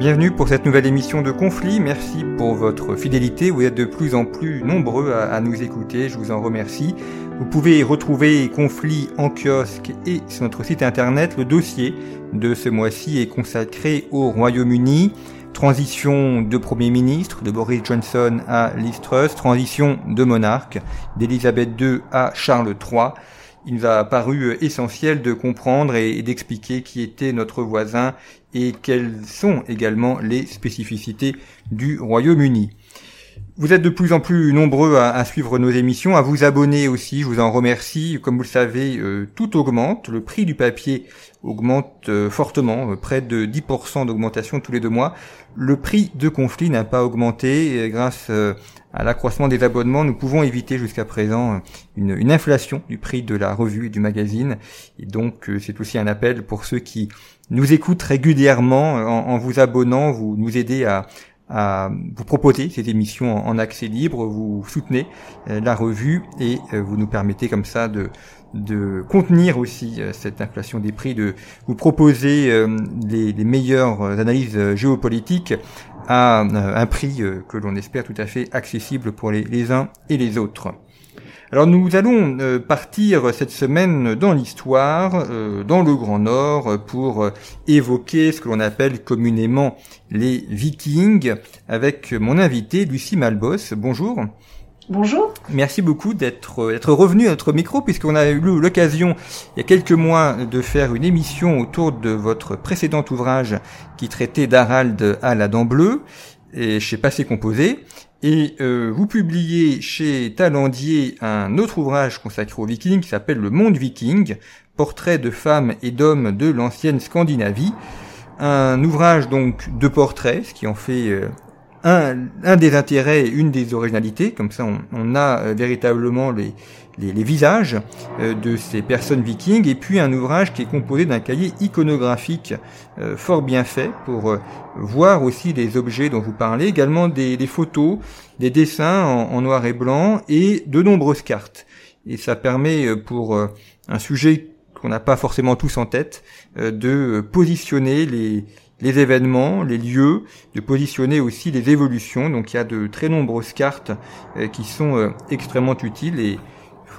Bienvenue pour cette nouvelle émission de Conflit. Merci pour votre fidélité. Vous êtes de plus en plus nombreux à, nous écouter. Je vous en remercie. Vous pouvez retrouver Conflit en kiosque et sur notre site internet. Le dossier de ce mois-ci est consacré au Royaume-Uni. Transition de Premier ministre de Boris Johnson à Liz Truss, transition de monarque d'Elisabeth II à Charles III. Il nous a paru essentiel de comprendre et d'expliquer qui était notre voisin et quelles sont également les spécificités du Royaume-Uni. Vous êtes de plus en plus nombreux à, suivre nos émissions, à vous abonner aussi, je vous en remercie. Comme vous le savez, euh, tout augmente, le prix du papier augmente euh, fortement, euh, près de 10% d'augmentation tous les deux mois. Le prix de conflit n'a pas augmenté grâce à l'accroissement des abonnements. Nous pouvons éviter jusqu'à présent une, inflation du prix de la revue et du magazine. Et donc c'est aussi un appel pour ceux qui nous écoutent régulièrement en, vous abonnant, vous nous aidez à vous proposer ces émissions en, accès libre, vous soutenez euh, la revue et euh, vous nous permettez comme ça de, contenir aussi euh, cette inflation des prix, de vous proposer les, meilleures analyses géopolitiques à un prix que l'on espère tout à fait accessible pour les uns et les autres. Alors nous allons euh, partir cette semaine dans l'histoire, euh, dans le Grand Nord, pour euh, évoquer ce que l'on appelle communément les Vikings, avec mon invité Lucie Malbos. Bonjour. Bonjour. Merci beaucoup d'être être revenu à notre micro puisqu'on a eu l'occasion il y a quelques mois de faire une émission autour de votre précédent ouvrage qui traitait d'Harald à la dent bleue et chez Passé Composé. Et euh, vous publiez chez Talendier un autre ouvrage consacré aux vikings qui s'appelle Le Monde Viking, portrait de femmes et d'hommes de l'ancienne Scandinavie. Un ouvrage donc de portraits, ce qui en fait euh, un, des intérêts, une des originalités. Comme ça, on, on a euh, véritablement les, les, visages euh, de ces personnes vikings, et puis un ouvrage qui est composé d'un cahier iconographique euh, fort bien fait pour euh, voir aussi les objets dont vous parlez, également des, photos, des dessins en, noir et blanc et de nombreuses cartes. Et ça permet pour un sujet qu'on n'a pas forcément tous en tête de positionner les, les événements, les lieux, de positionner aussi les évolutions. Donc il y a de très nombreuses cartes qui sont extrêmement utiles et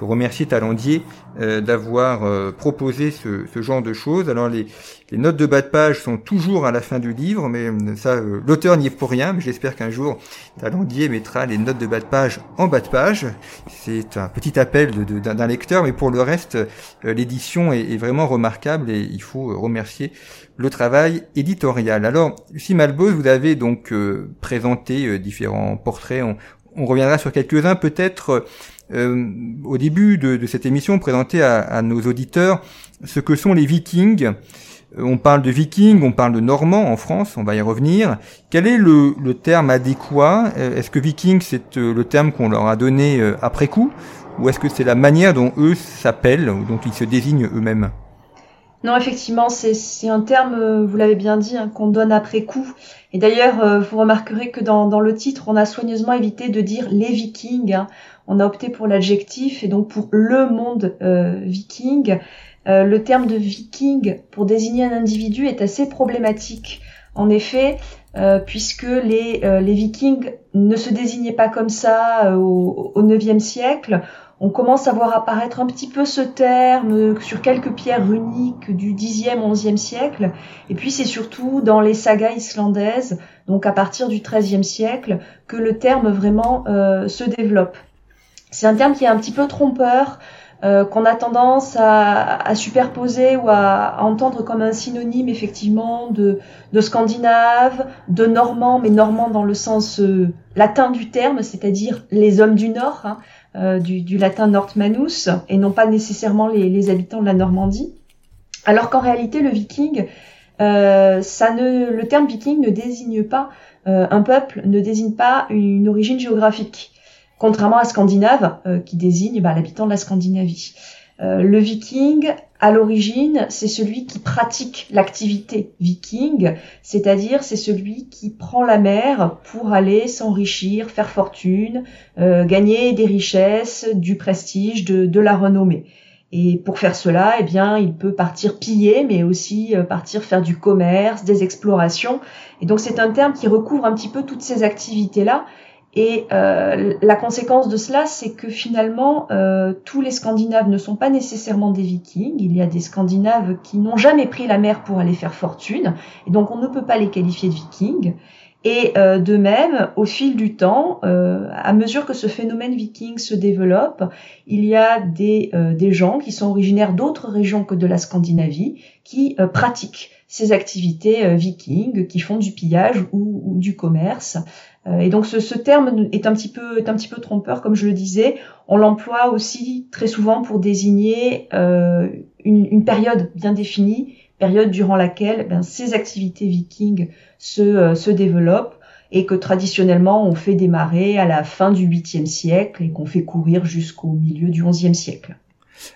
remercier Talendier euh, d'avoir euh, proposé ce, ce, genre de choses. Alors les, les, notes de bas de page sont toujours à la fin du livre, mais euh, ça, euh, l'auteur n'y est pour rien. Mais j'espère qu'un jour Talendier mettra les notes de bas de page en bas de page. C'est un petit appel d'un lecteur, mais pour le reste, euh, l'édition est, est, vraiment remarquable et il faut remercier le travail éditorial. Alors, Lucie Malbos, vous avez donc présenté différents portraits. On, on reviendra sur quelques-uns peut-être euh, au début de, cette émission, présenter à, nos auditeurs ce que sont les vikings. Euh, on parle de vikings, on parle de normands en France, on va y revenir. Quel est le, le terme adéquat? Euh, Est-ce que viking c'est le terme qu'on leur a donné après coup? Ou est-ce que c'est la manière dont eux s'appellent, ou dont ils se désignent eux-mêmes? Non, effectivement, c'est un terme, vous l'avez bien dit, hein, qu'on donne après coup. Et d'ailleurs, vous remarquerez que dans, le titre, on a soigneusement évité de dire les vikings. Hein on a opté pour l'adjectif et donc pour le monde euh, viking. Euh, le terme de viking pour désigner un individu est assez problématique. En effet, euh, puisque les, euh, vikings ne se désignaient pas comme ça euh, au, au 9e siècle, on commence à voir apparaître un petit peu ce terme sur quelques pierres runiques du 10e, 11e siècle. Et puis c'est surtout dans les sagas islandaises, donc à partir du 13e siècle, que le terme vraiment euh, se développe. C'est un terme qui est un petit peu trompeur, euh, qu'on a tendance à, à, superposer ou à, entendre comme un synonyme effectivement de, de scandinave, de normand, mais normand dans le sens euh, latin du terme, c'est-à-dire les hommes du Nord. Hein. Du, latin Nordmanus et non pas nécessairement les, habitants de la Normandie. Alors qu'en réalité, le viking, ça ne, le terme viking ne désigne pas un peuple, ne désigne pas une origine géographique, contrairement à scandinave qui désigne bah, l'habitant de la Scandinavie. le viking à l'origine, c'est celui qui pratique l'activité viking, c'est-à-dire c'est celui qui prend la mer pour aller s'enrichir, faire fortune, euh, gagner des richesses, du prestige, de, la renommée. Et pour faire cela, eh bien, il peut partir piller, mais aussi euh, partir faire du commerce, des explorations. Et donc, c'est un terme qui recouvre un petit peu toutes ces activités-là et euh, la conséquence de cela, c'est que finalement, euh, tous les Scandinaves ne sont pas nécessairement des Vikings. Il y a des Scandinaves qui n'ont jamais pris la mer pour aller faire fortune, et donc on ne peut pas les qualifier de Vikings. Et euh, de même, au fil du temps, à mesure que ce phénomène viking se développe, il y a des, des gens qui sont originaires d'autres régions que de la Scandinavie qui pratiquent ces activités vikings, qui font du pillage ou, du commerce. Euh, et donc ce, ce, terme est un petit peu est un petit peu trompeur, comme je le disais. On l'emploie aussi très souvent pour désigner euh, une, une, période bien définie, période durant laquelle ben, ces activités vikings se, euh, se développent et que traditionnellement on fait démarrer à la fin du 8e siècle et qu'on fait courir jusqu'au milieu du 11e siècle.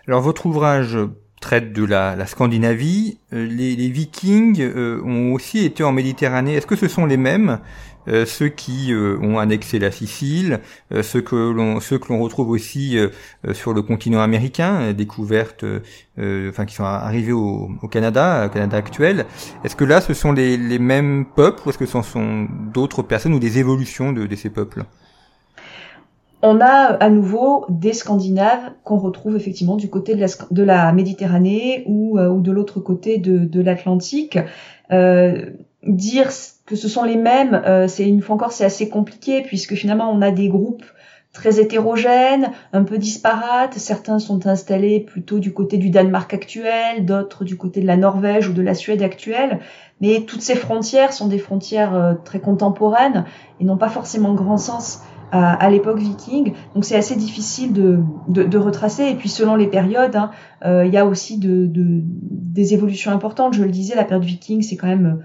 Alors votre ouvrage traite de la, la Scandinavie. Les, les Vikings ont aussi été en Méditerranée. Est-ce que ce sont les mêmes euh, ceux qui euh, ont annexé la Sicile, euh, ceux que l'on ceux que l'on retrouve aussi sur le continent américain, découvertes, enfin qui sont arrivés au, au, Canada, au Canada actuel? Est-ce que là, ce sont les, les mêmes peuples ou est-ce que ce sont d'autres personnes ou des évolutions de, de ces peuples? On a à nouveau des Scandinaves qu'on retrouve effectivement du côté de la, Méditerranée ou, ou de l'autre côté de, l'Atlantique. Euh, dire que ce sont les mêmes, euh, c'est une fois encore c'est assez compliqué puisque finalement on a des groupes très hétérogènes, un peu disparates. Certains sont installés plutôt du côté du Danemark actuel, d'autres du côté de la Norvège ou de la Suède actuelle. Mais toutes ces frontières sont des frontières euh, très contemporaines et n'ont pas forcément grand sens à, l'époque viking. Donc c'est assez difficile de, de, retracer. Et puis selon les périodes, hein, euh, il y a aussi de, de, des évolutions importantes. Je le disais, la période viking, c'est quand même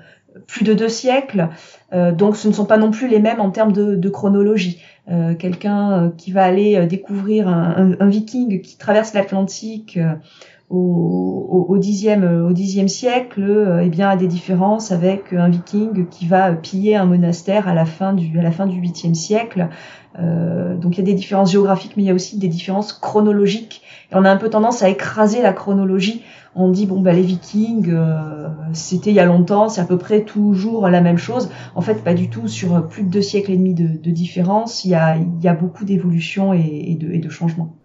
plus de deux siècles, euh, donc ce ne sont pas non plus les mêmes en termes de, chronologie. Euh, quelqu'un euh, qui va aller découvrir un, viking qui traverse l'Atlantique au, au, dixième, au dixième siècle, eh bien a des différences avec un viking qui va piller un monastère à la fin du à la fin du huitième siècle. donc il y a des différences géographiques, mais il y a aussi des différences chronologiques. Et on a un peu tendance à écraser la chronologie on dit bon bah les Vikings euh, c'était il y a longtemps, c'est à peu près toujours la même chose. En fait, pas du tout. Sur plus de deux siècles et demi de, différence, il y a, il y a beaucoup d'évolutions et, de, et de changements.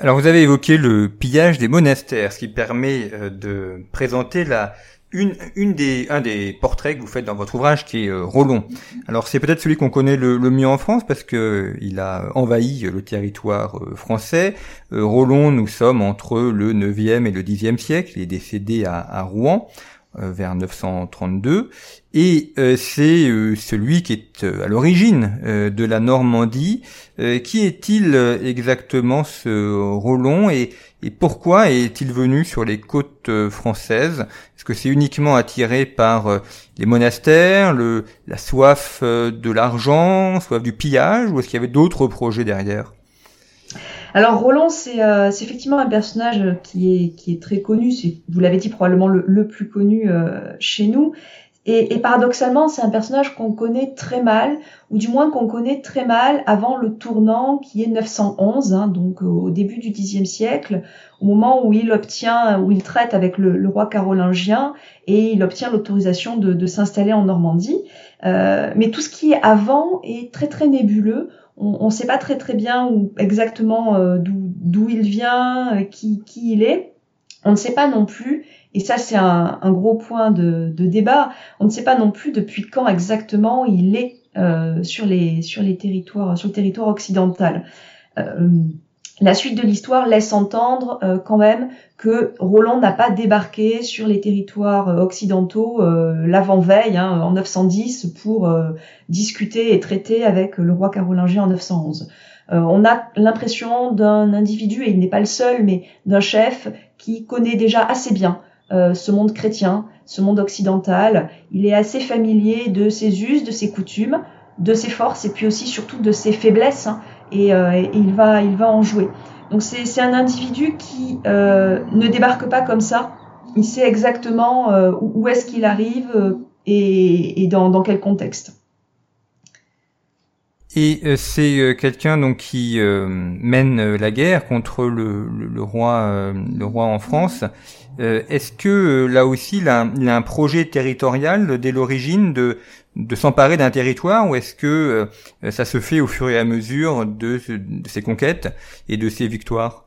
Alors vous avez évoqué le pillage des monastères, ce qui permet euh, de présenter la une, une des, un des portraits que vous faites dans votre ouvrage qui est euh, Rollon. Alors c'est peut-être celui qu'on connaît le, mieux en France parce que euh, il a envahi le territoire euh, français. Rollon, nous sommes entre le 9e et le 10e siècle. Il est décédé à Rouen vers 932 et c'est celui qui est à l'origine de la Normandie. qui est-il exactement ce Rollon et pourquoi est-il venu sur les côtes euh, françaises? Est-ce que c'est uniquement attiré par euh, les monastères, la soif euh, de l'argent, soif du pillage, ou est-ce qu'il y avait d'autres projets derrière? Alors Roland, c'est effectivement un personnage qui est, qui est très connu, c'est, vous l'avez dit, probablement le, le plus connu chez nous. Et, et paradoxalement, c'est un personnage qu'on connaît très mal, ou du moins qu'on connaît très mal avant le tournant qui est 911, hein, donc au début du Xe siècle, au moment où il obtient, où il traite avec le, le roi carolingien et il obtient l'autorisation de, de s'installer en Normandie. Euh, mais tout ce qui est avant est très très nébuleux. On ne sait pas très très bien où, exactement euh, d'où il vient, euh, qui, qui il est. On ne sait pas non plus et ça, c'est un, gros point de, débat. On ne sait pas non plus depuis quand exactement il est euh, sur les sur les territoires sur le territoire occidental. Euh, la suite de l'histoire laisse entendre euh, quand même que Roland n'a pas débarqué sur les territoires occidentaux l'avant-veille, hein, en 910, pour discuter et traiter avec le roi carolingien en 911. on a l'impression d'un individu, et il n'est pas le seul, mais d'un chef qui connaît déjà assez bien ce monde chrétien, ce monde occidental. Il est assez familier de ses us, de ses coutumes, de ses forces et puis aussi surtout de ses faiblesses. Hein, et, et, il va, il va en jouer. Donc c'est un individu qui ne débarque pas comme ça il sait exactement euh, où est-ce qu'il arrive euh, et, dans, quel contexte. Et euh, c'est quelqu'un donc qui mène la guerre contre le, roi, le roi en France. Est-ce que là aussi il a, un projet territorial dès l'origine de de s'emparer d'un territoire ou est-ce que ça se fait au fur et à mesure de, de ses conquêtes et de ses victoires?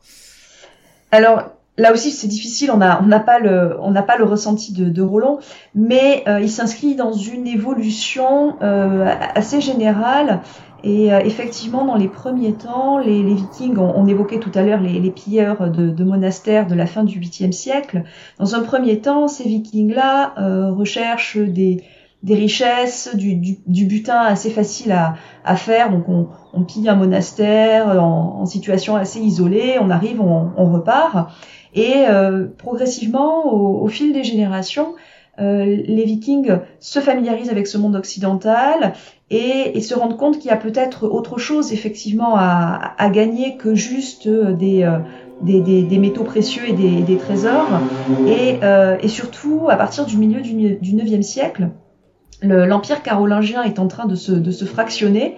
Alors là aussi c'est difficile, on n'a on pas le on n'a pas le ressenti de, de Roland, mais euh, il s'inscrit dans une évolution euh, assez générale. Et euh, effectivement, dans les premiers temps, les, les Vikings, on, évoquait tout à l'heure les, les, pilleurs de, de, monastères de la fin du 8e siècle. Dans un premier temps, ces Vikings-là recherchent des, des richesses, du, du, du, butin assez facile à, à faire. Donc on, on, pille un monastère en, en, situation assez isolée, on arrive, on, on repart. Et euh, progressivement, au, fil des générations, euh, les Vikings se familiarisent avec ce monde occidental et, se rendent compte qu'il y a peut-être autre chose effectivement à, gagner que juste euh, des, des, métaux précieux et des, trésors. Et, surtout, à partir du milieu du, du 9e siècle, l'empire carolingien est en train de se, de se fractionner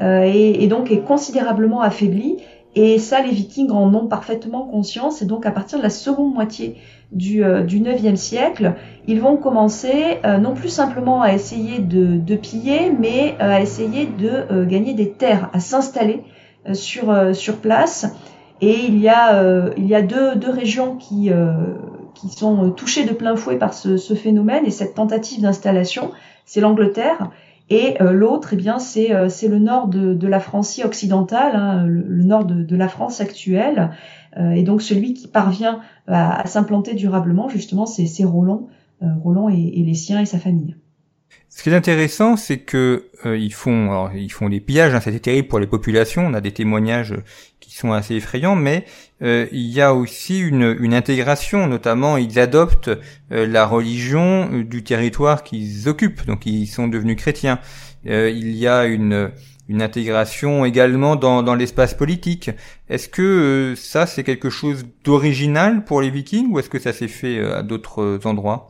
et, et, donc est considérablement affaibli et ça, les Vikings en ont parfaitement conscience. Et donc, à partir de la seconde moitié du, euh, du 9e siècle, ils vont commencer euh, non plus simplement à essayer de, de piller, mais euh, à essayer de gagner des terres, à s'installer sur, sur place. Et il y a, il y a deux, deux régions qui, qui sont touchées de plein fouet par ce, ce phénomène et cette tentative d'installation. C'est l'Angleterre et euh, l'autre, eh bien, c'est euh, le nord de, de la Francie occidentale, hein, le, nord de, de, la France actuelle. Euh, et donc celui qui parvient à, s'implanter durablement, justement, c'est Roland, Roland et, et, les siens et sa famille. Ce qui est intéressant, c'est que ils font, alors, ils font des pillages. Hein, C'était terrible pour les populations. On a des témoignages qui sont assez effrayants, mais euh, il y a aussi une, une intégration, notamment ils adoptent euh, la religion euh, du territoire qu'ils occupent, donc ils sont devenus chrétiens. il y a une, une intégration également dans, dans l'espace politique. Est-ce que ça c'est quelque chose d'original pour les Vikings ou est-ce que ça s'est fait à d'autres endroits?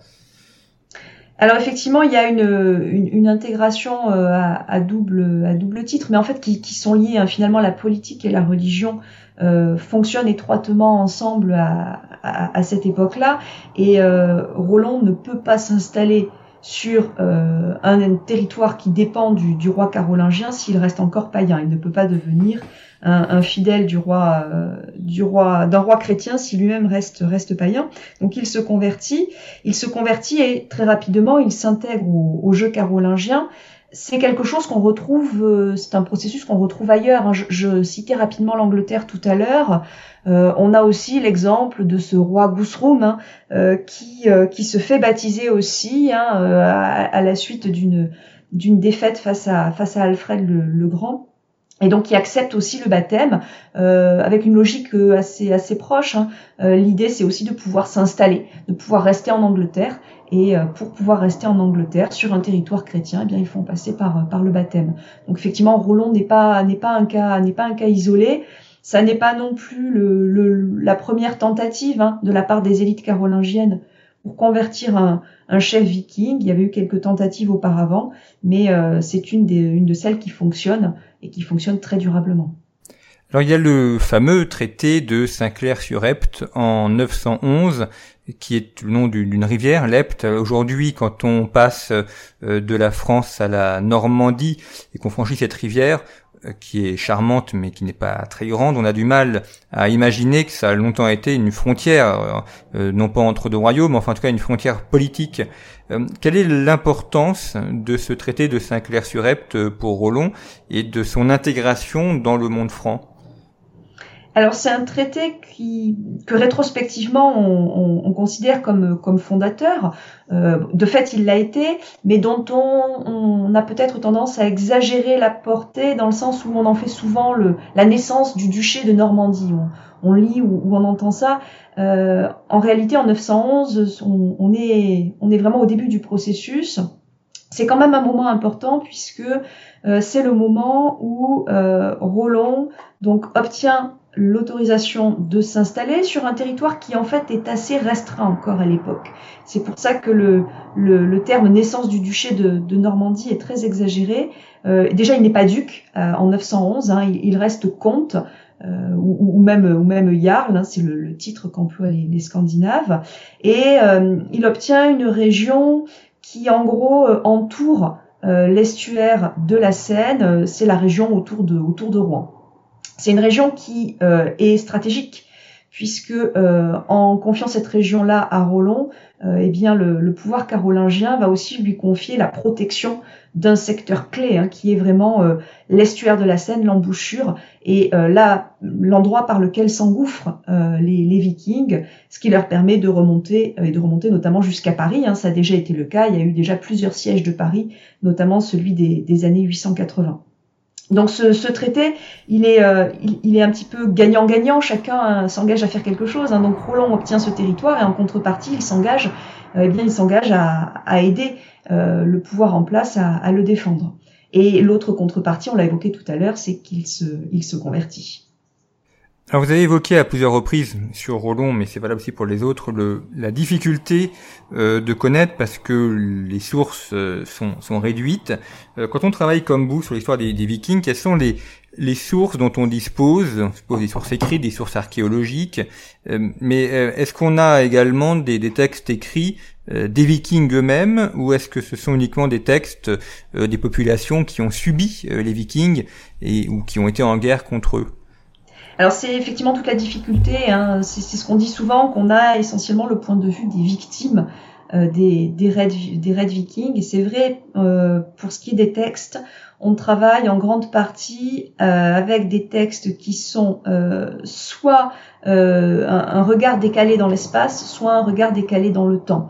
Alors effectivement, il y a une, une, intégration à, double, à double titre, mais en fait qui, sont liés hein, finalement la politique et la religion euh, fonctionnent étroitement ensemble à, à, cette époque-là. Et euh, Roland ne peut pas s'installer sur euh, un, territoire qui dépend du, roi carolingien s'il reste encore païen. Il ne peut pas devenir un, fidèle du roi, euh, du roi, d'un roi chrétien si lui-même reste reste païen. Donc il se convertit. Il se convertit et très rapidement il s'intègre au jeu carolingien c'est quelque chose qu'on retrouve, euh, c'est un processus qu'on retrouve ailleurs. Hein. Je, citais rapidement l'Angleterre tout à l'heure. Euh, on a aussi l'exemple de ce roi Gousroum hein, euh, qui, qui se fait baptiser aussi hein, à, la suite d'une défaite face à Alfred le, Grand et donc qui accepte aussi le baptême avec une logique assez assez proche. L'idée c'est aussi de pouvoir s'installer, de pouvoir rester en Angleterre et euh, pour pouvoir rester en Angleterre sur un territoire chrétien, eh bien ils font passer par par le baptême. Donc effectivement, Roland n'est pas n'est pas un cas n'est pas un cas isolé. Ça n'est pas non plus la première tentative hein, de la part des élites carolingiennes pour convertir un, chef viking. Il y avait eu quelques tentatives auparavant, mais euh, c'est une, des, une de celles qui fonctionne et qui fonctionne très durablement. Alors il y a le fameux traité de Saint-Clair-sur-Epte en 911 qui est le nom d'une rivière, l'Epte. Aujourd'hui, quand on passe euh, de la France à la Normandie et qu'on franchit cette rivière, euh, qui est charmante mais qui n'est pas très grande, on a du mal à imaginer que ça a longtemps été une frontière, euh, non pas entre deux royaumes, mais enfin en tout cas une frontière politique. quelle est l'importance de ce traité de Saint-Clair-sur-Epte pour Roland et de son intégration dans le monde franc? Alors c'est un traité qui, que rétrospectivement on, on, considère comme, comme fondateur. Euh, de fait, il l'a été, mais dont on, on a peut-être tendance à exagérer la portée dans le sens où on en fait souvent le, la naissance du duché de Normandie. On, on lit ou, on entend ça. Euh, en réalité, en 911, on, on, est, on est vraiment au début du processus. C'est quand même un moment important puisque euh, c'est le moment où euh, Roland donc obtient l'autorisation de s'installer sur un territoire qui en fait est assez restreint encore à l'époque. C'est pour ça que le, le, terme naissance du duché de, de Normandie est très exagéré. Euh, déjà, il n'est pas duc euh, en 911, hein, il, reste comte. Euh, ou, ou, même ou même jarl, hein, c'est le, le, titre qu'emploient les, les, Scandinaves, et il obtient une région qui en gros entoure l'estuaire de la Seine, c'est la région autour de autour de Rouen. C'est une région qui euh, est stratégique puisque euh, en confiant cette région-là à Roland, euh, eh bien le, pouvoir carolingien va aussi lui confier la protection d'un secteur clé hein, qui est vraiment l'estuaire de la Seine, l'embouchure et là l'endroit par lequel s'engouffrent les, Vikings, ce qui leur permet de remonter et de remonter notamment jusqu'à Paris. Hein, ça a déjà été le cas. Il y a eu déjà plusieurs sièges de Paris, notamment celui des, des années 880. Donc ce, traité, il est, euh, il, est un petit peu gagnant-gagnant. Chacun euh, s'engage à faire quelque chose. Hein. Donc Roland obtient ce territoire et en contrepartie, il s'engage, euh, eh bien, il s'engage à, à, aider le pouvoir en place à, à le défendre. Et l'autre contrepartie, on l'a évoqué tout à l'heure, c'est qu'il se, il se convertit. Alors vous avez évoqué à plusieurs reprises sur Roland, mais c'est valable aussi pour les autres, le, la difficulté euh, de connaître parce que les sources euh, sont, sont, réduites. Euh, quand on travaille comme vous sur l'histoire des, des, Vikings, quelles sont les, les sources dont on dispose? On suppose des sources écrites, des sources archéologiques, mais est-ce qu'on a également des, des textes écrits des Vikings eux-mêmes, ou est-ce que ce sont uniquement des textes des populations qui ont subi les Vikings et ou qui ont été en guerre contre eux? Alors c'est effectivement toute la difficulté, hein. c'est ce qu'on dit souvent, qu'on a essentiellement le point de vue des victimes euh, des, des, raids, vikings. Et c'est vrai, euh, pour ce qui est des textes, on travaille en grande partie euh, avec des textes qui sont soit un, un, regard décalé dans l'espace, soit un regard décalé dans le temps.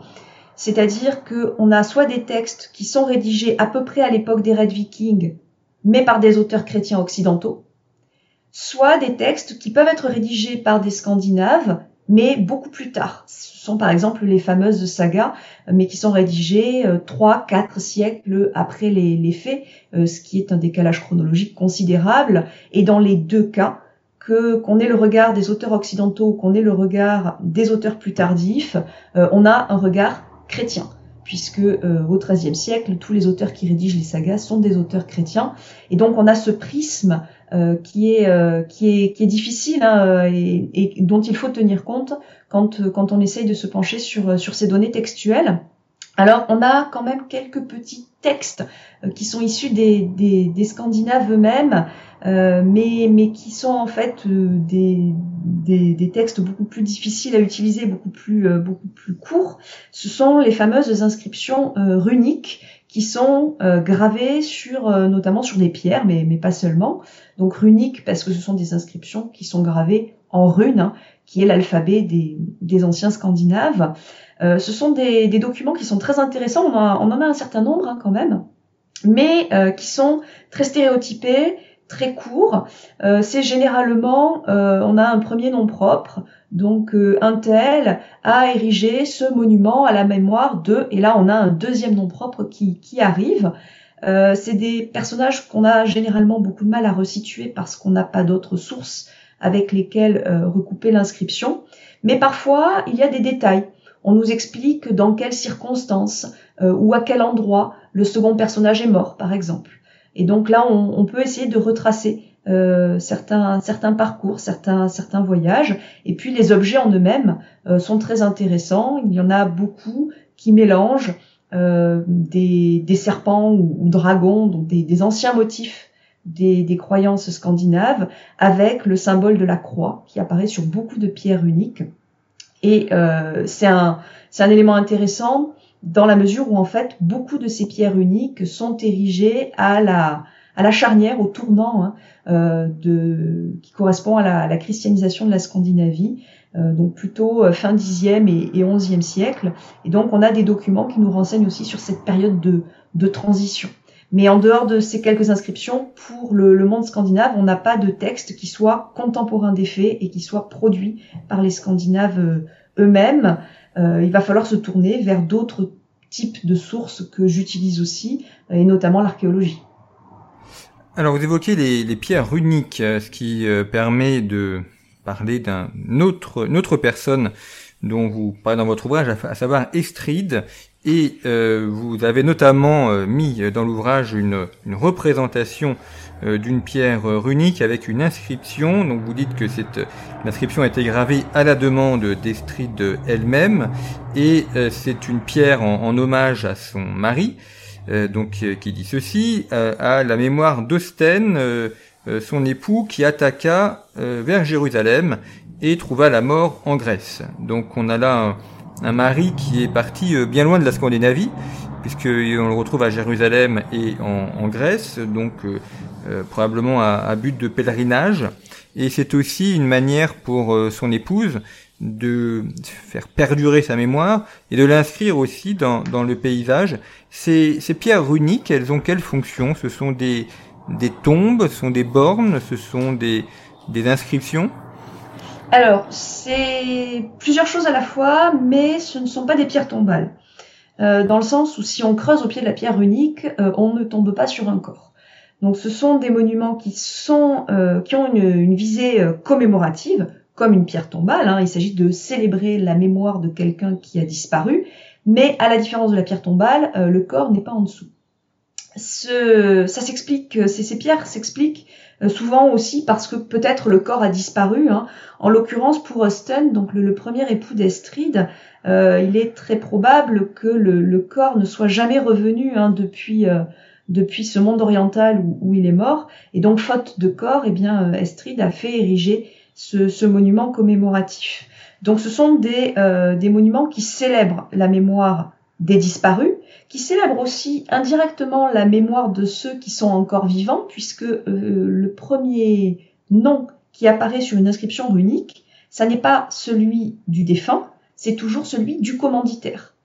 C'est-à-dire qu'on a soit des textes qui sont rédigés à peu près à l'époque des raids vikings, mais par des auteurs chrétiens occidentaux, soit des textes qui peuvent être rédigés par des Scandinaves, mais beaucoup plus tard. Ce sont par exemple les fameuses sagas, mais qui sont rédigées euh, trois, quatre siècles après les, faits, euh, ce qui est un décalage chronologique considérable. Et dans les deux cas, que qu'on ait le regard des auteurs occidentaux, qu'on ait le regard des auteurs plus tardifs, euh, on a un regard chrétien puisque au XIIIe siècle, tous les auteurs qui rédigent les sagas sont des auteurs chrétiens, et donc on a ce prisme euh, qui est euh, qui est qui est difficile hein, euh, et, et, dont il faut tenir compte quand quand on essaye de se pencher sur sur ces données textuelles. Alors on a quand même quelques petits textes qui sont issus des, des, des Scandinaves eux-mêmes, euh, mais, mais qui sont en fait des, des, des, textes beaucoup plus difficiles à utiliser, beaucoup plus, beaucoup plus courts. Ce sont les fameuses inscriptions runiques qui sont gravées sur, notamment sur des pierres, mais, mais pas seulement, donc runique parce que ce sont des inscriptions qui sont gravées en rune, hein, qui est l'alphabet des, des, anciens scandinaves. Euh, ce sont des, documents qui sont très intéressants, on, en a un certain nombre hein, quand même, mais euh, qui sont très stéréotypés, très courts. Euh, c'est généralement, euh, on a un premier nom propre, donc euh, un tel a érigé ce monument à la mémoire de, et là on a un deuxième nom propre qui, qui arrive. C'est des personnages qu'on a généralement beaucoup de mal à resituer parce qu'on n'a pas d'autres sources avec lesquelles recouper l'inscription. Mais parfois, il y a des détails. On nous explique dans quelles circonstances ou à quel endroit le second personnage est mort, par exemple. Et donc là, on, peut essayer de retracer certains, certains parcours, certains, certains voyages. Et puis les objets en eux-mêmes sont très intéressants. Il y en a beaucoup qui mélangent euh, des, des, serpents ou, dragons, donc des, des anciens motifs des, des, croyances scandinaves, avec le symbole de la croix qui apparaît sur beaucoup de pierres uniques. Et euh, c'est un, un élément intéressant dans la mesure où en fait beaucoup de ces pierres uniques sont érigées à la, à la charnière, au tournant hein, euh, de, qui correspond à la, la, christianisation de la Scandinavie, euh, donc plutôt euh, fin 10e et, et 11e siècle. Et donc on a des documents qui nous renseignent aussi sur cette période de, de transition. Mais en dehors de ces quelques inscriptions, pour le, le monde scandinave, on n'a pas de texte qui soit contemporain des faits et qui soit produit par les Scandinaves euh, eux-mêmes. Euh, il va falloir se tourner vers d'autres types de sources que j'utilise aussi, et notamment l'archéologie. Alors vous évoquez les, pierres runiques, euh, ce qui permet de parler d'un autre, autre personne dont vous parlez dans votre ouvrage, à savoir Estride, et euh, vous avez notamment euh, mis dans l'ouvrage une, représentation euh, d'une pierre runique avec une inscription. Donc vous dites que cette inscription a été gravée à la demande d'Estride elle-même et c'est une pierre en, en, hommage à son mari. donc qui dit ceci à la mémoire d'Osten, son époux qui attaqua vers Jérusalem et trouva la mort en Grèce. Donc on a là un, mari qui est parti euh, bien loin de la Scandinavie, puisqu'on le retrouve à Jérusalem et en, Grèce, donc euh, euh, probablement à, but de pèlerinage. Et c'est aussi une manière pour son épouse de faire perdurer sa mémoire et de l'inscrire aussi dans, le paysage. Ces, ces pierres runiques, elles ont quelle fonction? Ce sont des, des tombes, ce sont des bornes, ce sont des, des inscriptions? Alors, c'est plusieurs choses à la fois, mais ce ne sont pas des pierres tombales. Euh, dans le sens où si on creuse au pied de la pierre unique, euh, on ne tombe pas sur un corps. Donc ce sont des monuments qui sont euh, qui ont une, visée commémorative, comme une pierre tombale. Hein. Il s'agit de célébrer la mémoire de quelqu'un qui a disparu, mais à la différence de la pierre tombale, le corps n'est pas en dessous. Ce, ça s'explique, ces, ces pierres s'expliquent euh, souvent aussi parce que peut-être le corps a disparu. Hein. En l'occurrence pour Austin, donc le, premier époux d'Estride, euh, il est très probable que le, corps ne soit jamais revenu hein, depuis euh, depuis ce monde oriental où, il est mort. Et donc faute de corps, eh bien Estride a fait ériger ce, ce monument commémoratif. Donc ce sont des, des monuments qui célèbrent la mémoire des disparus, qui célèbre aussi indirectement la mémoire de ceux qui sont encore vivants, puisque euh, le premier nom qui apparaît sur une inscription runique, ça n'est pas celui du défunt, c'est toujours celui du commanditaire.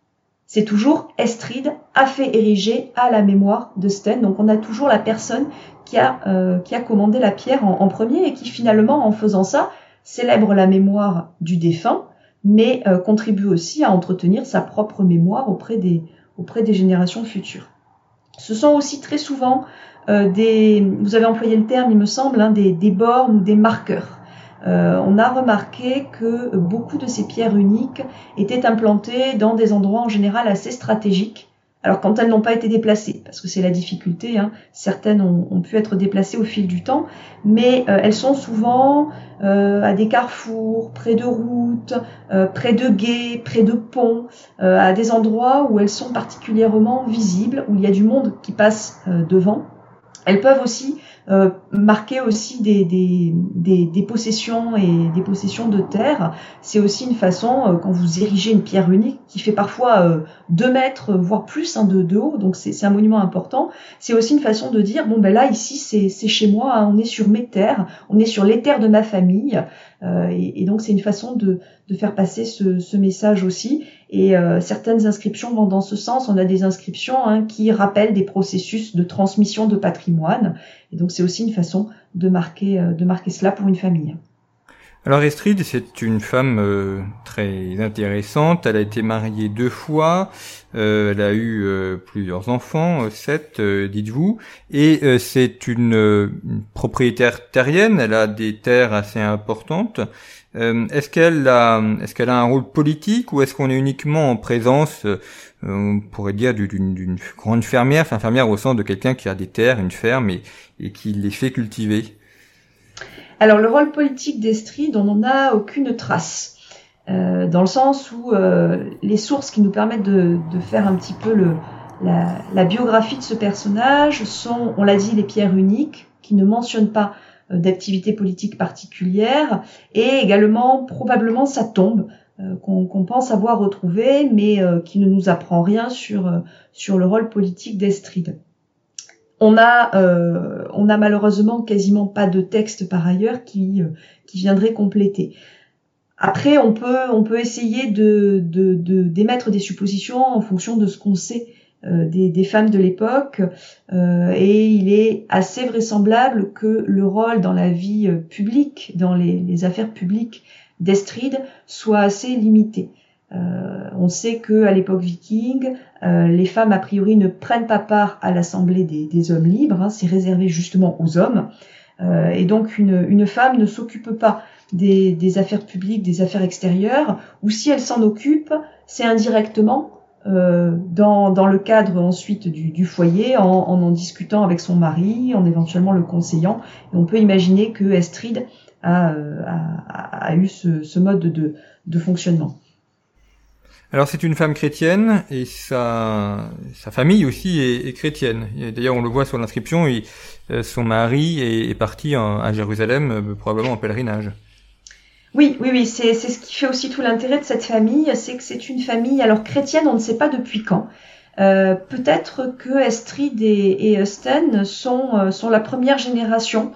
C'est toujours Estride a fait ériger à la mémoire de Sten. Donc on a toujours la personne qui a, euh, qui a commandé la pierre en, premier et qui finalement, en faisant ça, célèbre la mémoire du défunt, mais euh, contribue aussi à entretenir sa propre mémoire auprès des, auprès des générations futures. Ce sont aussi très souvent euh, des, vous avez employé le terme, il me semble, hein, des, bornes ou des marqueurs. Euh, on a remarqué que beaucoup de ces pierres uniques étaient implantées dans des endroits en général assez stratégiques alors quand elles n'ont pas été déplacées, parce que c'est la difficulté, hein, certaines ont, pu être déplacées au fil du temps, mais euh, elles sont souvent euh, à des carrefours, près de routes, euh, près de guets, près de ponts, à des endroits où elles sont particulièrement visibles, où il y a du monde qui passe devant. Elles peuvent aussi euh, marquer aussi des, des, des, des, possessions et des possessions de terre. C'est aussi une façon, euh, quand vous érigez une pierre unique, qui fait parfois euh, deux mètres, voire plus hein, de, de, haut, donc c'est un monument important, c'est aussi une façon de dire, bon ben là, ici, c'est chez moi, hein, on est sur mes terres, on est sur les terres de ma famille, et, et, donc c'est une façon de, de faire passer ce, ce message aussi. Et euh, certaines inscriptions vont dans ce sens. On a des inscriptions hein, qui rappellent des processus de transmission de patrimoine. Et donc c'est aussi une façon de marquer, euh, de marquer cela pour une famille. Alors Estride, c'est une femme euh, très intéressante. Elle a été mariée deux fois. elle a eu plusieurs enfants, sept, dites-vous. Et c'est une, propriétaire terrienne. Elle a des terres assez importantes. Euh, est-ce qu'elle a, est-ce qu'elle a un rôle politique ou est-ce qu'on est uniquement en présence, euh, on pourrait dire, d'une grande fermière, enfin fermière au sens de quelqu'un qui a des terres, une ferme et, et qui les fait cultiver? Alors le rôle politique d'Estrid, on n'en a aucune trace. Euh, dans le sens où les sources qui nous permettent de, faire un petit peu le, la, biographie de ce personnage sont, on l'a dit, les pierres uniques, qui ne mentionnent pas euh, d'activité politique particulière et également probablement sa tombe euh, qu'on pense avoir retrouvée mais euh, qui ne nous apprend rien sur, sur le rôle politique d'Estride. On a, euh, on a malheureusement quasiment pas de texte par ailleurs qui, qui viendrait compléter. Après, on peut, essayer de, d'émettre des suppositions en fonction de ce qu'on sait des, des, femmes de l'époque, et il est assez vraisemblable que le rôle dans la vie publique, dans les, affaires publiques d'Estride, soit assez limité. Euh, on sait que à l'époque viking, euh, les femmes a priori ne prennent pas part à l'assemblée des, hommes libres. Hein, c'est réservé justement aux hommes. Euh, et donc une, femme ne s'occupe pas des, affaires publiques, des affaires extérieures, ou si elle s'en occupe, c'est indirectement dans, le cadre ensuite du, foyer, en, en, discutant avec son mari, en éventuellement le conseillant. On peut imaginer que Estrid a, a, a eu ce, ce mode de, de fonctionnement. Alors c'est une femme chrétienne et sa, famille aussi est, chrétienne. D'ailleurs on le voit sur l'inscription, euh, son mari est, parti à Jérusalem euh, probablement en pèlerinage. Oui, oui, oui, c'est ce qui fait aussi tout l'intérêt de cette famille, c'est que c'est une famille, alors chrétienne, on ne sait pas depuis quand. Euh, peut-être que Estrid et, et sont, sont la première génération.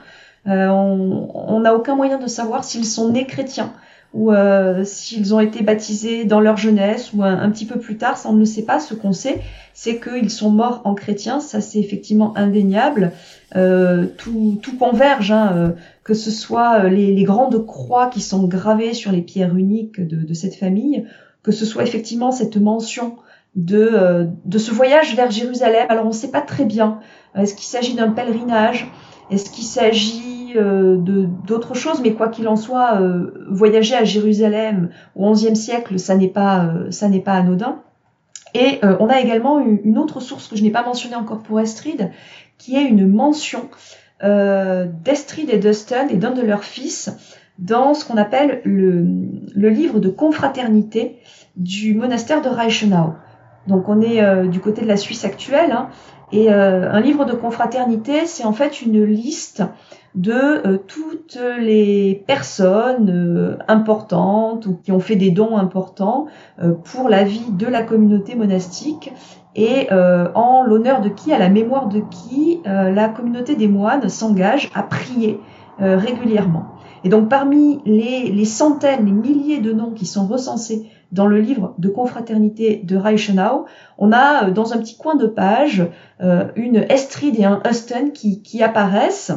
on n'a aucun moyen de savoir s'ils sont nés chrétiens ou euh, s'ils ont été baptisés dans leur jeunesse ou un, petit peu plus tard, ça on ne le sait pas. Ce qu'on sait, c'est qu'ils sont morts en chrétiens, ça c'est effectivement indéniable. Euh, tout, tout, converge, hein, euh, que ce soit les, les, grandes croix qui sont gravées sur les pierres uniques de, de cette famille, que ce soit effectivement cette mention de, de ce voyage vers Jérusalem. Alors on ne sait pas très bien. Est-ce qu'il s'agit d'un pèlerinage Est-ce qu'il s'agit euh, de d'autres choses, mais quoi qu'il en soit, euh, voyager à Jérusalem au XIe siècle, ça n'est pas euh, ça n'est pas anodin. Et on a également une autre source que je n'ai pas mentionnée encore pour Estrid, qui est une mention d'Estrid et d'Uston et d'un de leurs fils dans ce qu'on appelle le, le, livre de confraternité du monastère de Reichenau. Donc on est du côté de la Suisse actuelle, hein, et un livre de confraternité, c'est en fait une liste de euh, toutes les personnes euh, importantes ou qui ont fait des dons importants euh, pour la vie de la communauté monastique et en l'honneur de qui, à la mémoire de qui, la communauté des moines s'engage à prier régulièrement. Et donc parmi les, les, centaines, les milliers de noms qui sont recensés dans le livre de confraternité de Reichenau, on a dans un petit coin de page une Estrid et un Huston qui, qui apparaissent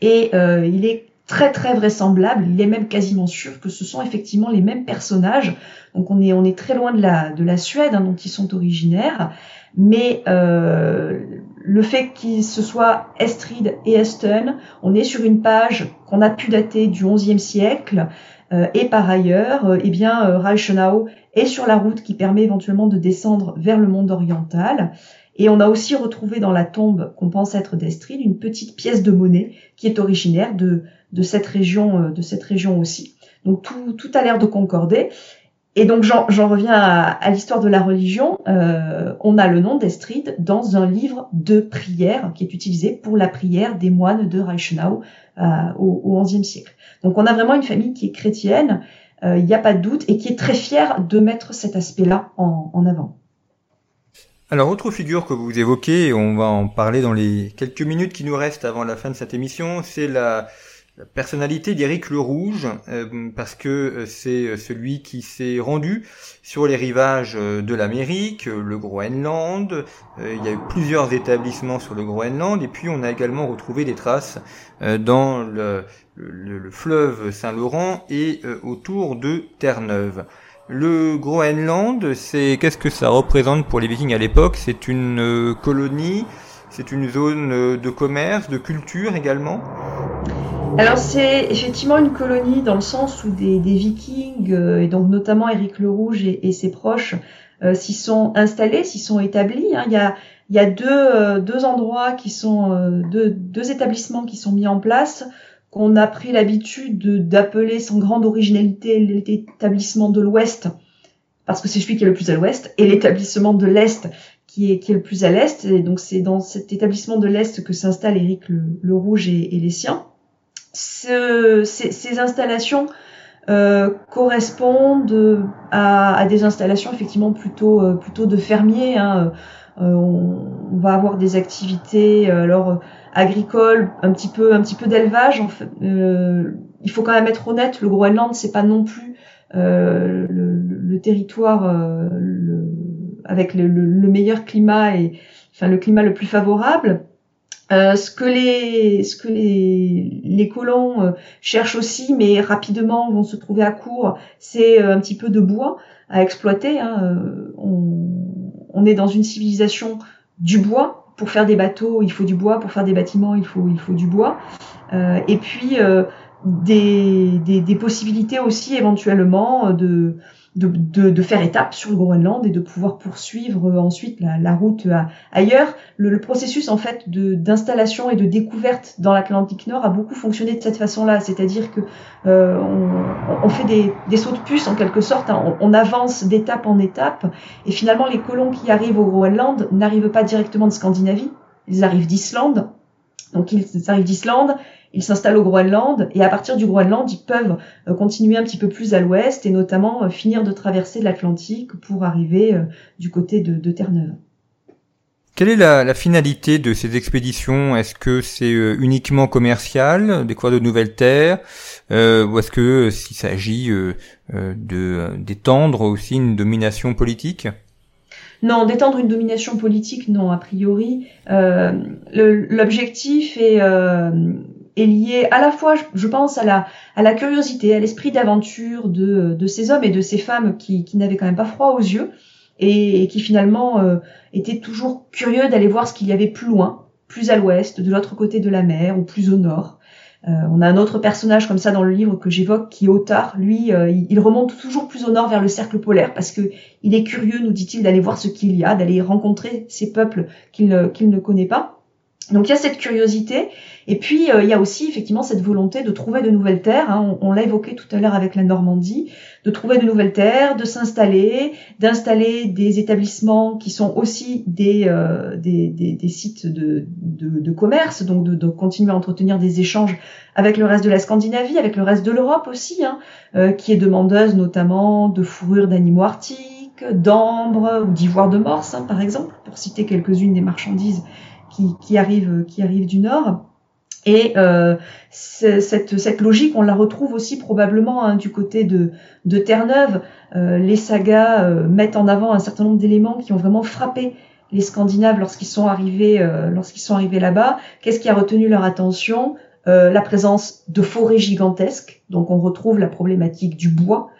et euh, il est très très vraisemblable, il est même quasiment sûr que ce sont effectivement les mêmes personnages. Donc on est on est très loin de la de la Suède hein, dont ils sont originaires, mais euh, le fait qu'il se soit Estrid et Eston, on est sur une page qu'on a pu dater du XIe siècle. Euh, et par ailleurs, euh, eh bien, Reichenau est sur la route qui permet éventuellement de descendre vers le monde oriental. Et on a aussi retrouvé dans la tombe qu'on pense être d'Estrid une petite pièce de monnaie qui est originaire de, de cette région, euh, de cette région aussi. Donc tout, tout a l'air de concorder. Et donc j'en reviens à, l'histoire de la religion. Euh, on a le nom d'Estrid dans un livre de prière qui est utilisé pour la prière des moines de Reichenau euh, au XIe siècle. Donc on a vraiment une famille qui est chrétienne, il n'y a pas de doute, et qui est très fière de mettre cet aspect-là en, en avant. Alors, autre figure que vous évoquez, on va en parler dans les quelques minutes qui nous restent avant la fin de cette émission, c'est la, personnalité d'Éric le Rouge, euh, parce que euh, c'est euh, celui qui s'est rendu sur les rivages de l'Amérique, le Groenland. il y a eu plusieurs établissements sur le Groenland, et puis on a également retrouvé des traces dans le, le fleuve Saint-Laurent et autour de Terre-Neuve. Le Groenland, c'est qu'est-ce que ça représente pour les Vikings à l'époque? C'est une euh, colonie, c'est une zone euh, de commerce, de culture également? Alors c'est effectivement une colonie dans le sens où des, Vikings euh, et donc notamment Éric le Rouge et, ses proches s'y sont installés, s'y sont établis. Hein. Il y a il y a deux, deux endroits qui sont deux, deux établissements qui sont mis en place qu'on a pris l'habitude d'appeler sans grande originalité l'établissement de l'Ouest, parce que c'est celui qui est le plus à l'Ouest, et l'établissement de l'Est qui est, qui est le plus à l'Est. Et donc c'est dans cet établissement de l'Est que s'installe Éric le, Rouge et, les siens. Ce, ces, installations euh, correspondent à, à, des installations effectivement plutôt, euh, plutôt de fermiers. Hein. on, va avoir des activités alors agricoles, un petit peu un petit peu d'élevage. En fait, il faut quand même être honnête, le Groenland c'est pas non plus le, le, territoire le, avec le, meilleur climat et enfin le climat le plus favorable. Euh, ce que les ce que les, les colons euh, cherchent aussi, mais rapidement vont se trouver à court, c'est euh, un petit peu de bois à exploiter. Hein. On, on, est dans une civilisation du bois. Pour faire des bateaux, il faut du bois. Pour faire des bâtiments, il faut il faut du bois. et puis des, des, des, possibilités aussi éventuellement de de, de, faire étape sur le Groenland et de pouvoir poursuivre euh, ensuite la, la route ailleurs. Le, processus en fait d'installation et de découverte dans l'Atlantique Nord a beaucoup fonctionné de cette façon-là, c'est-à-dire que euh, on, on, fait des, des, sauts de puce en quelque sorte, hein. on, on, avance d'étape en étape et finalement les colons qui arrivent au Groenland n'arrivent pas directement de Scandinavie, ils arrivent d'Islande. Donc ils arrivent d'Islande, ils s'installent au Groenland et à partir du Groenland, ils peuvent euh, continuer un petit peu plus à l'ouest et notamment euh, finir de traverser l'Atlantique pour arriver euh, du côté de, Terre-Neuve. Quelle est la, finalité de ces expéditions? Est-ce que c'est uniquement commercial, découvrir de nouvelles terres, ou est-ce que s'il s'agit de d'étendre aussi une domination politique? Non, d'étendre une domination politique, non, a priori. L'objectif est, est lié à la fois, je pense, à la, à la curiosité, à l'esprit d'aventure de, de ces hommes et de ces femmes qui, qui n'avaient quand même pas froid aux yeux et, qui finalement euh, étaient toujours curieux d'aller voir ce qu'il y avait plus loin, plus à l'ouest, de l'autre côté de la mer ou plus au nord. Euh, on a un autre personnage comme ça dans le livre que j'évoque qui est Otard. Lui, euh, il remonte toujours plus au nord vers le cercle polaire parce que il est curieux, nous dit-il, d'aller voir ce qu'il y a, d'aller rencontrer ces peuples qu'il qu'il ne connaît pas. Donc il y a cette curiosité, et puis euh, il y a aussi effectivement cette volonté de trouver de nouvelles terres. Hein. On, l'a évoqué tout à l'heure avec la Normandie, de trouver de nouvelles terres, de s'installer, d'installer des établissements qui sont aussi des, euh, sites de, commerce, donc de, de, continuer à entretenir des échanges avec le reste de la Scandinavie, avec le reste de l'Europe aussi, hein, euh, qui est demandeuse notamment de fourrures d'animaux arctiques, d'ambre ou d'ivoire de morse, hein, par exemple, pour citer quelques-unes des marchandises qui, qui arrivent qui arrive du nord. Et euh, cette, cette, logique, on la retrouve aussi probablement hein, du côté de, de Terre-Neuve. Euh, les sagas euh, mettent en avant un certain nombre d'éléments qui ont vraiment frappé les Scandinaves lorsqu'ils sont arrivés, lorsqu'ils sont arrivés là-bas. Qu'est-ce qui a retenu leur attention? La présence de forêts gigantesques. Donc on retrouve la problématique du bois,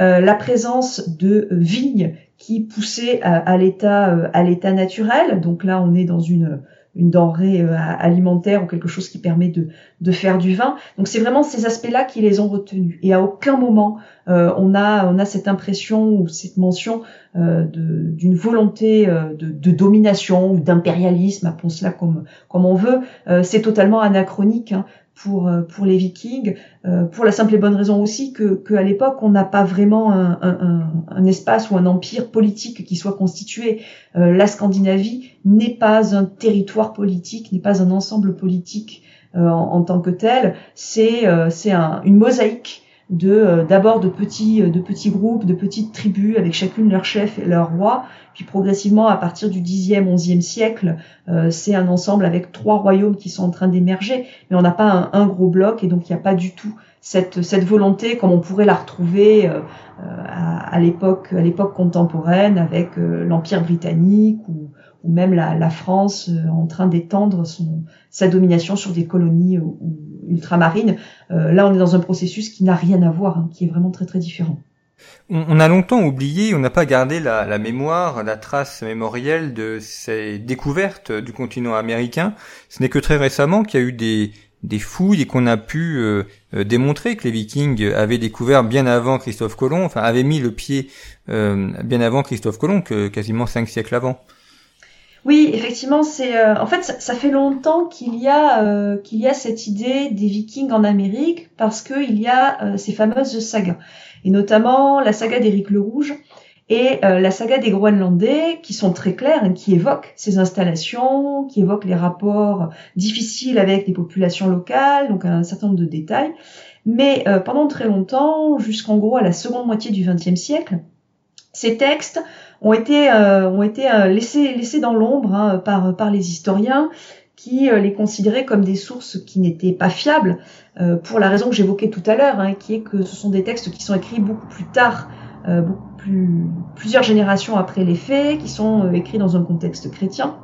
la présence de vignes qui poussaient à, à l'état naturel. Donc là, on est dans une une denrée euh, alimentaire ou quelque chose qui permet de, de faire du vin. Donc c'est vraiment ces aspects-là qui les ont retenus. Et à aucun moment euh, on a on a cette impression ou cette mention euh, d'une volonté de, de, domination ou d'impérialisme, appelons cela comme comme on veut. c'est totalement anachronique. Hein pour euh, pour les Vikings, euh, pour la simple et bonne raison aussi que qu'à l'époque on n'a pas vraiment un, un, un, espace ou un empire politique qui soit constitué. Euh, la Scandinavie n'est pas un territoire politique, n'est pas un ensemble politique en, en, tant que tel. C'est c'est un, une mosaïque de euh, d'abord de petits euh, de petits groupes, de petites tribus avec chacune leur chef et leur roi, puis progressivement à partir du 10e, 11e siècle, euh, c'est un ensemble avec trois royaumes qui sont en train d'émerger, mais on n'a pas un, gros bloc et donc il n'y a pas du tout cette cette volonté comme on pourrait la retrouver à, à l'époque à l'époque contemporaine avec l'empire britannique ou ou même la, la France en train d'étendre sa domination sur des colonies ou, ultramarine. Euh, là, on est dans un processus qui n'a rien à voir, hein, qui est vraiment très très différent. On a longtemps oublié, on n'a pas gardé la, la, mémoire, la trace mémorielle de ces découvertes du continent américain. Ce n'est que très récemment qu'il y a eu des, des fouilles et qu'on a pu euh, euh, démontrer que les Vikings avaient découvert bien avant Christophe Colomb, enfin avaient mis le pied bien avant Christophe Colomb, que quasiment cinq siècles avant. Oui, effectivement, c'est euh, en fait ça, fait longtemps qu'il y a euh, qu'il y a cette idée des Vikings en Amérique parce qu'il y a euh, ces fameuses sagas et notamment la saga d'Éric le Rouge et la saga des Groenlandais qui sont très claires qui évoquent ces installations, qui évoquent les rapports difficiles avec les populations locales, donc un certain nombre de détails. Mais pendant très longtemps, jusqu'en gros à la seconde moitié du XXe siècle, Ces textes ont été, ont été laissés, laissés dans l'ombre hein, par, par les historiens qui les considéraient comme des sources qui n'étaient pas fiables, pour la raison que j'évoquais tout à l'heure, hein, qui est que ce sont des textes qui sont écrits beaucoup plus tard, beaucoup plus, plusieurs générations après les faits, qui sont écrits dans un contexte chrétien.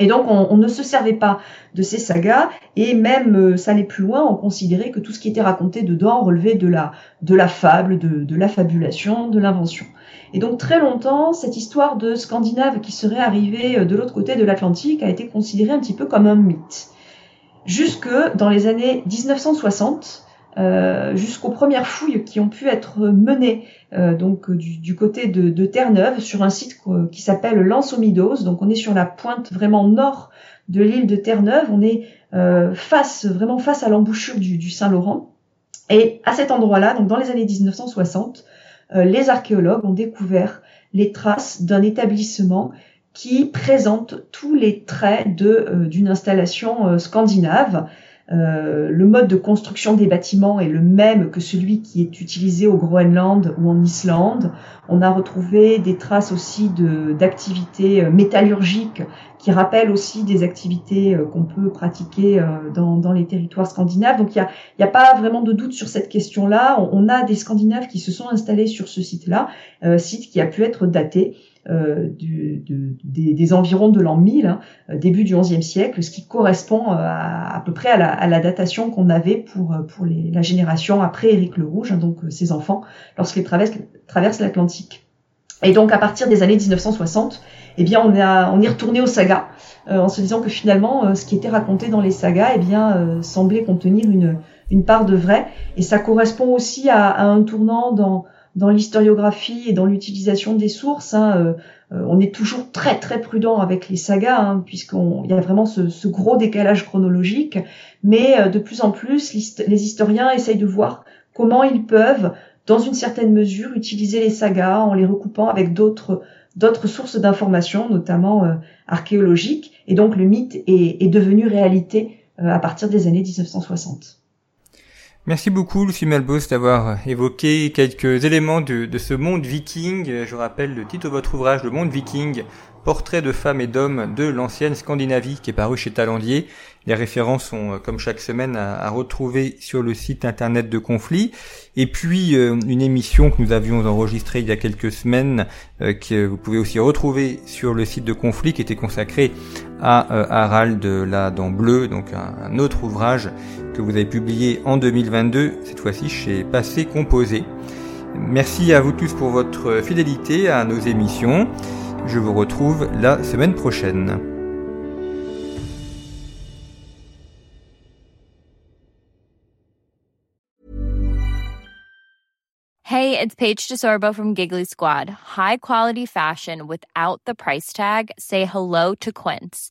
Et donc on, ne se servait pas de ces sagas et même euh, ça allait plus loin, on considérait que tout ce qui était raconté dedans relevait de la de la fable, de, de la fabulation, de l'invention. Et donc très longtemps, cette histoire de Scandinave qui serait arrivé euh, de l'autre côté de l'Atlantique a été considérée un petit peu comme un mythe. Jusque dans les années 1960, euh, jusqu'aux premières fouilles qui ont pu être menées euh, donc du, côté de, Terre-Neuve sur un site qui s'appelle Lance Donc on est sur la pointe vraiment nord de l'île de Terre-Neuve. On est euh, face vraiment face à l'embouchure du, Saint-Laurent. Et à cet endroit-là, donc dans les années 1960, les archéologues ont découvert les traces d'un établissement qui présente tous les traits d'une installation scandinave euh, le mode de construction des bâtiments est le même que celui qui est utilisé au Groenland ou en Islande. On a retrouvé des traces aussi d'activités euh, métallurgiques qui rappellent aussi des activités euh, qu'on peut pratiquer dans, dans, les territoires scandinaves. Donc il n'y a, a, pas vraiment de doute sur cette question-là. On, a des Scandinaves qui se sont installés sur ce site-là, site qui a pu être daté. Euh, du, des, des, environs de l'an 1000, hein, euh, début du XIe siècle, ce qui correspond euh, à, à peu près à la, à la datation qu'on avait pour, pour les, la génération après Éric le Rouge, hein, donc ses enfants, lorsqu'ils traversent, traversent l'Atlantique. Et donc à partir des années 1960, eh bien on, on est retourné aux sagas, en se disant que finalement ce qui était raconté dans les sagas eh bien, semblait contenir une, une part de vrai. Et ça correspond aussi à, à un tournant dans, dans l'historiographie et dans l'utilisation des sources, hein, euh, euh, on est toujours très très prudent avec les sagas, hein, puisqu'il y a vraiment ce, gros décalage chronologique. Mais euh, de plus en plus, les historiens essayent de voir comment ils peuvent, dans une certaine mesure, utiliser les sagas en les recoupant avec d'autres sources d'informations, notamment archéologiques. Et donc le mythe est, est devenu réalité à partir des années 1960. Merci beaucoup Lucie Malbos d'avoir évoqué quelques éléments de, ce monde viking. Je rappelle le titre de votre ouvrage, Le monde viking, portrait de femmes et d'hommes de l'ancienne Scandinavie qui est paru chez Talandier. Les références sont, euh, comme chaque semaine, à, retrouver sur le site internet de Conflit. Et puis, euh, une émission que nous avions enregistrée il y a quelques semaines, euh, que vous pouvez aussi retrouver sur le site de Conflit, qui était consacré à Harald la Dent Bleue, donc un, autre ouvrage que vous avez publié en 2022, cette fois-ci chez Passé Composé. Merci à vous tous pour votre fidélité à nos émissions. Je vous retrouve la semaine prochaine. Hey, it's Paige DeSorbo from Giggly Squad. High quality fashion without the price tag. Say hello to Quince.